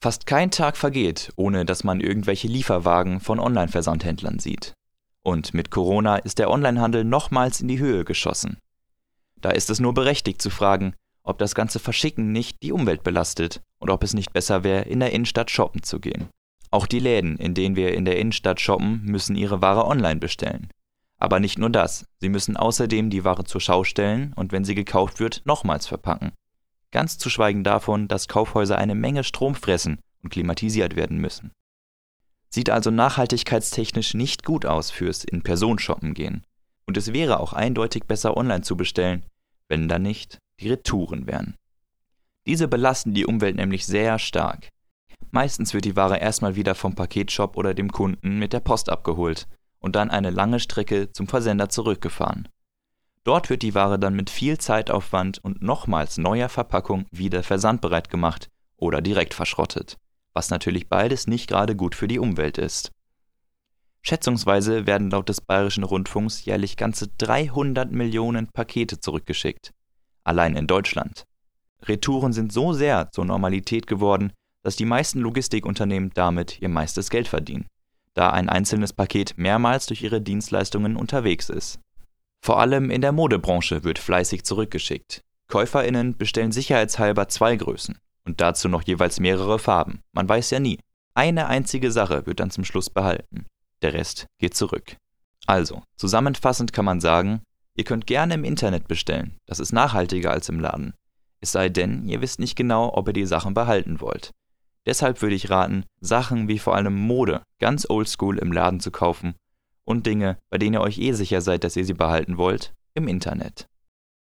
Fast kein Tag vergeht, ohne dass man irgendwelche Lieferwagen von Online-Versandhändlern sieht. Und mit Corona ist der Onlinehandel nochmals in die Höhe geschossen. Da ist es nur berechtigt zu fragen, ob das ganze Verschicken nicht die Umwelt belastet und ob es nicht besser wäre, in der Innenstadt shoppen zu gehen. Auch die Läden, in denen wir in der Innenstadt shoppen, müssen ihre Ware online bestellen. Aber nicht nur das, sie müssen außerdem die Ware zur Schau stellen und wenn sie gekauft wird, nochmals verpacken. Ganz zu schweigen davon, dass Kaufhäuser eine Menge Strom fressen und klimatisiert werden müssen. Sieht also nachhaltigkeitstechnisch nicht gut aus fürs In-Person-Shoppen gehen. Und es wäre auch eindeutig besser online zu bestellen, wenn da nicht die Retouren wären. Diese belasten die Umwelt nämlich sehr stark. Meistens wird die Ware erstmal wieder vom Paketshop oder dem Kunden mit der Post abgeholt und dann eine lange Strecke zum Versender zurückgefahren. Dort wird die Ware dann mit viel Zeitaufwand und nochmals neuer Verpackung wieder versandbereit gemacht oder direkt verschrottet, was natürlich beides nicht gerade gut für die Umwelt ist. Schätzungsweise werden laut des Bayerischen Rundfunks jährlich ganze 300 Millionen Pakete zurückgeschickt. Allein in Deutschland. Retouren sind so sehr zur Normalität geworden, dass die meisten Logistikunternehmen damit ihr meistes Geld verdienen, da ein einzelnes Paket mehrmals durch ihre Dienstleistungen unterwegs ist. Vor allem in der Modebranche wird fleißig zurückgeschickt. KäuferInnen bestellen sicherheitshalber zwei Größen und dazu noch jeweils mehrere Farben. Man weiß ja nie. Eine einzige Sache wird dann zum Schluss behalten. Der Rest geht zurück. Also, zusammenfassend kann man sagen, ihr könnt gerne im Internet bestellen. Das ist nachhaltiger als im Laden. Es sei denn, ihr wisst nicht genau, ob ihr die Sachen behalten wollt. Deshalb würde ich raten, Sachen wie vor allem Mode ganz oldschool im Laden zu kaufen und Dinge, bei denen ihr euch eh sicher seid, dass ihr sie behalten wollt, im Internet.